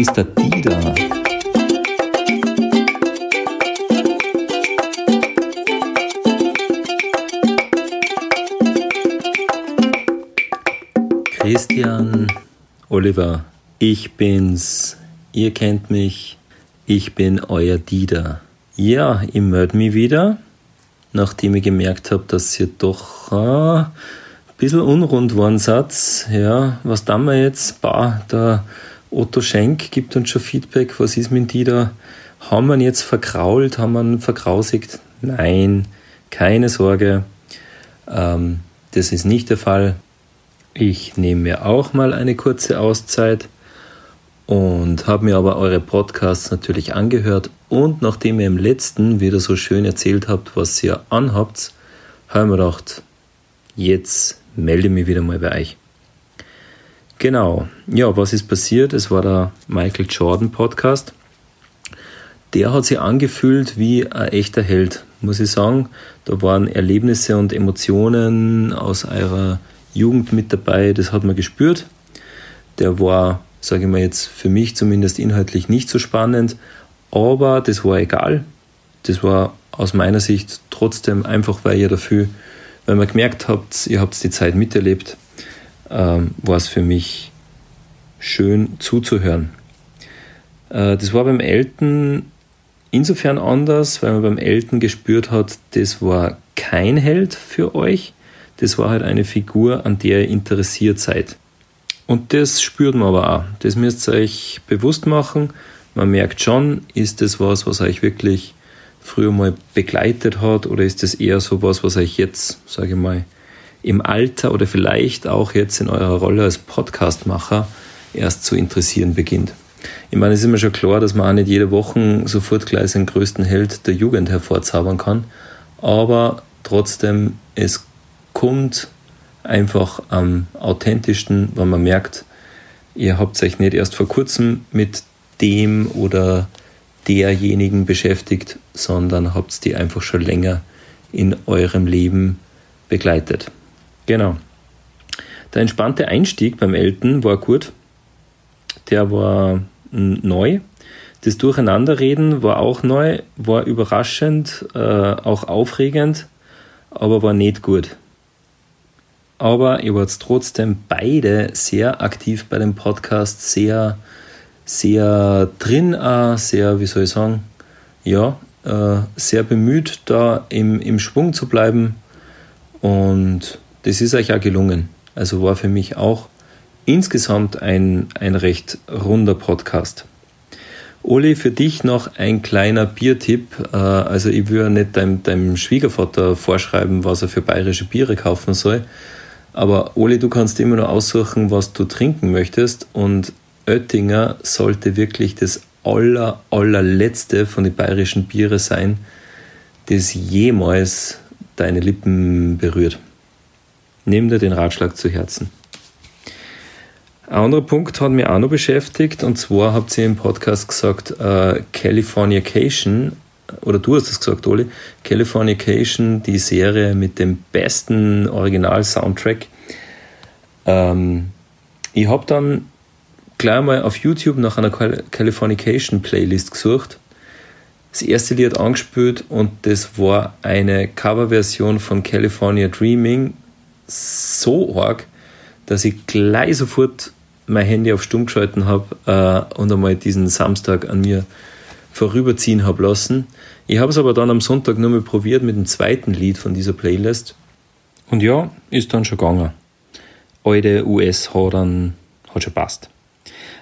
ist der Dieter? Christian, Oliver, ich bin's. Ihr kennt mich. Ich bin euer Dieter. Ja, ich melde mich wieder, nachdem ich gemerkt habe, dass ihr doch äh, ein bisschen unrund waren Satz. Ja, was tun wir jetzt? Bah, der Otto Schenk gibt uns schon Feedback. Was ist mit Dieter? Haben wir ihn jetzt verkrault? Haben wir ihn verkrausigt? Nein, keine Sorge. Ähm, das ist nicht der Fall. Ich nehme mir auch mal eine kurze Auszeit und habe mir aber eure Podcasts natürlich angehört und nachdem ihr im letzten wieder so schön erzählt habt, was ihr anhabt, habe ich mir gedacht, jetzt melde ich mich wieder mal bei euch. Genau, ja, was ist passiert? Es war der Michael Jordan Podcast. Der hat sich angefühlt wie ein echter Held, muss ich sagen. Da waren Erlebnisse und Emotionen aus eurer Jugend mit dabei, das hat man gespürt. Der war sage ich mal jetzt für mich zumindest inhaltlich nicht so spannend, aber das war egal. Das war aus meiner Sicht trotzdem einfach, weil ihr dafür, weil man gemerkt habt, ihr habt die Zeit miterlebt, ähm, war es für mich schön zuzuhören. Äh, das war beim Elten insofern anders, weil man beim Elten gespürt hat, das war kein Held für euch, das war halt eine Figur, an der ihr interessiert seid. Und das spürt man aber auch. Das müsst ihr euch bewusst machen. Man merkt schon, ist das was, was euch wirklich früher mal begleitet hat oder ist das eher so was, was euch jetzt, sage ich mal, im Alter oder vielleicht auch jetzt in eurer Rolle als Podcastmacher erst zu interessieren beginnt. Ich meine, es ist immer schon klar, dass man auch nicht jede Woche sofort gleich seinen größten Held der Jugend hervorzaubern kann, aber trotzdem, es kommt einfach am authentischsten, wenn man merkt, ihr habt euch nicht erst vor kurzem mit dem oder derjenigen beschäftigt, sondern habt die einfach schon länger in eurem Leben begleitet. Genau. Der entspannte Einstieg beim Elten war gut. Der war neu. Das Durcheinanderreden war auch neu, war überraschend, äh, auch aufregend, aber war nicht gut aber ihr wart trotzdem beide sehr aktiv bei dem Podcast, sehr, sehr drin, auch, sehr, wie soll ich sagen, ja, äh, sehr bemüht, da im, im Schwung zu bleiben. Und das ist euch auch gelungen. Also war für mich auch insgesamt ein, ein recht runder Podcast. Oli, für dich noch ein kleiner Biertipp. Äh, also ich würde nicht deinem, deinem Schwiegervater vorschreiben, was er für bayerische Biere kaufen soll, aber Oli, du kannst immer nur aussuchen, was du trinken möchtest. Und Oettinger sollte wirklich das aller, allerletzte von den bayerischen Biere sein, das jemals deine Lippen berührt. Nimm dir den Ratschlag zu Herzen. Ein anderer Punkt hat mich auch noch beschäftigt und zwar habt ihr im Podcast gesagt, äh, Californication oder du hast es gesagt, Oli, Californication, die Serie mit dem besten Original-Soundtrack. Ähm, ich habe dann gleich mal auf YouTube nach einer Californication-Playlist gesucht, das erste Lied angespielt und das war eine Coverversion von California Dreaming, so arg, dass ich gleich sofort mein Handy auf Stumm geschalten habe äh, und einmal diesen Samstag an mir vorüberziehen habe lassen. Ich habe es aber dann am Sonntag nur mal probiert mit dem zweiten Lied von dieser Playlist. Und ja, ist dann schon gegangen. Alte US hat dann hat schon passt.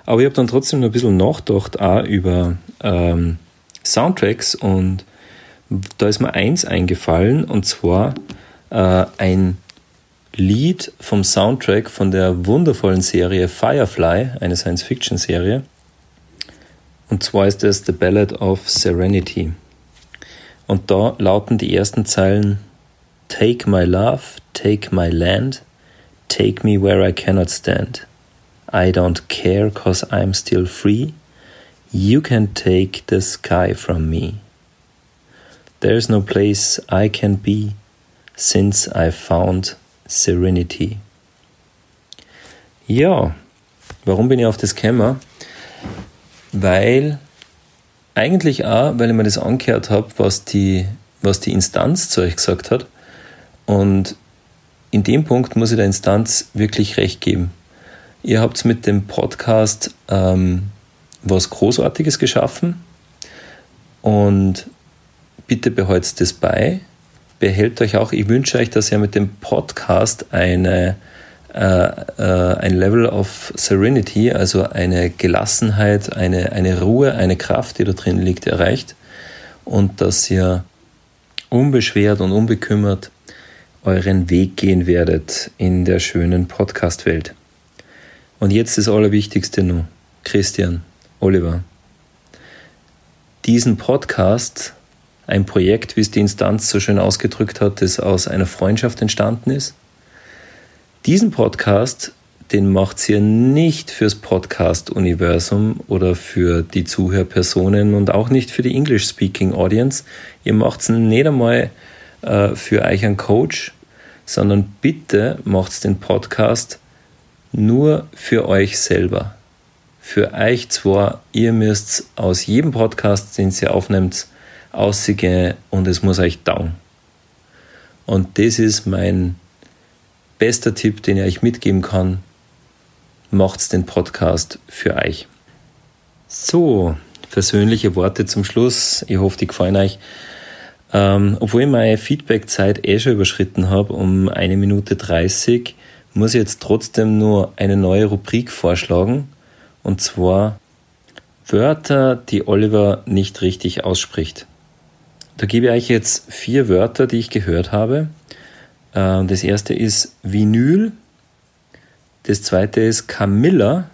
Aber ich habe dann trotzdem noch ein bisschen nachgedacht auch über ähm, Soundtracks und da ist mir eins eingefallen und zwar äh, ein Lied vom Soundtrack von der wundervollen Serie Firefly, eine Science-Fiction-Serie. Und zwar ist es The Ballad of Serenity. Und da lauten die ersten Zeilen Take my love, take my land, take me where I cannot stand. I don't care cause I'm still free. You can take the sky from me. There's no place I can be since I found serenity. Ja, warum bin ich auf das gekommen? weil eigentlich auch, weil ich mir das angehört habe, was die, was die Instanz zu euch gesagt hat. Und in dem Punkt muss ich der Instanz wirklich recht geben. Ihr habt mit dem Podcast ähm, was Großartiges geschaffen und bitte behaltet das bei. Behält euch auch, ich wünsche euch, dass ihr mit dem Podcast eine, äh, äh, ein Level of Serenity, also eine Gelassenheit, eine, eine Ruhe, eine Kraft, die da drin liegt, erreicht und dass ihr unbeschwert und unbekümmert euren Weg gehen werdet in der schönen Podcast-Welt. Und jetzt das Allerwichtigste nur. Christian, Oliver. Diesen Podcast, ein Projekt, wie es die Instanz so schön ausgedrückt hat, das aus einer Freundschaft entstanden ist. Diesen Podcast, den macht ihr nicht fürs Podcast-Universum oder für die Zuhörpersonen und auch nicht für die English-Speaking-Audience. Ihr macht es nicht einmal äh, für euch einen Coach, sondern bitte macht den Podcast nur für euch selber. Für euch zwar, ihr müsst aus jedem Podcast, den ihr aufnehmt, aussehen und es muss euch dauern. Und das ist mein bester Tipp, den ich euch mitgeben kann. Macht den Podcast für euch. So, persönliche Worte zum Schluss. Ich hoffe, die gefallen euch. Ähm, obwohl ich meine Feedback-Zeit eh schon überschritten habe um eine Minute 30, muss ich jetzt trotzdem nur eine neue Rubrik vorschlagen. Und zwar Wörter, die Oliver nicht richtig ausspricht. Da gebe ich euch jetzt vier Wörter, die ich gehört habe. Äh, das erste ist Vinyl. Das zweite ist Camilla.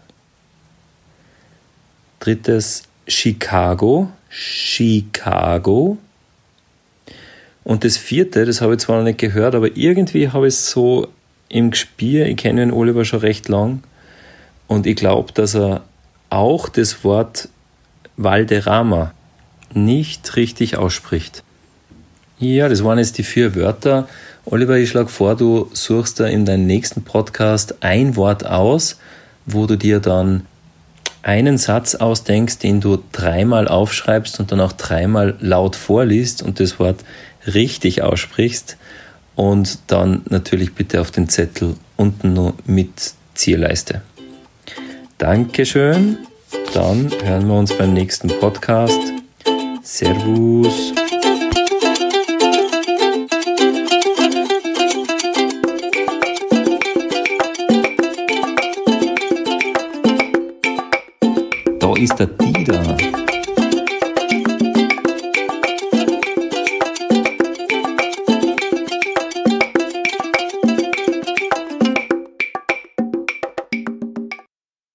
Drittes Chicago. Chicago. Und das vierte, das habe ich zwar noch nicht gehört, aber irgendwie habe ich es so im Gespiel. Ich kenne den Oliver schon recht lang und ich glaube, dass er auch das Wort Valderrama nicht richtig ausspricht. Ja, das waren jetzt die vier Wörter. Oliver, ich schlage vor, du suchst da in deinem nächsten Podcast ein Wort aus, wo du dir dann einen Satz ausdenkst, den du dreimal aufschreibst und dann auch dreimal laut vorliest und das Wort richtig aussprichst und dann natürlich bitte auf den Zettel unten noch mit Zierleiste. Dankeschön. Dann hören wir uns beim nächsten Podcast. Servus. Da ist der Dida.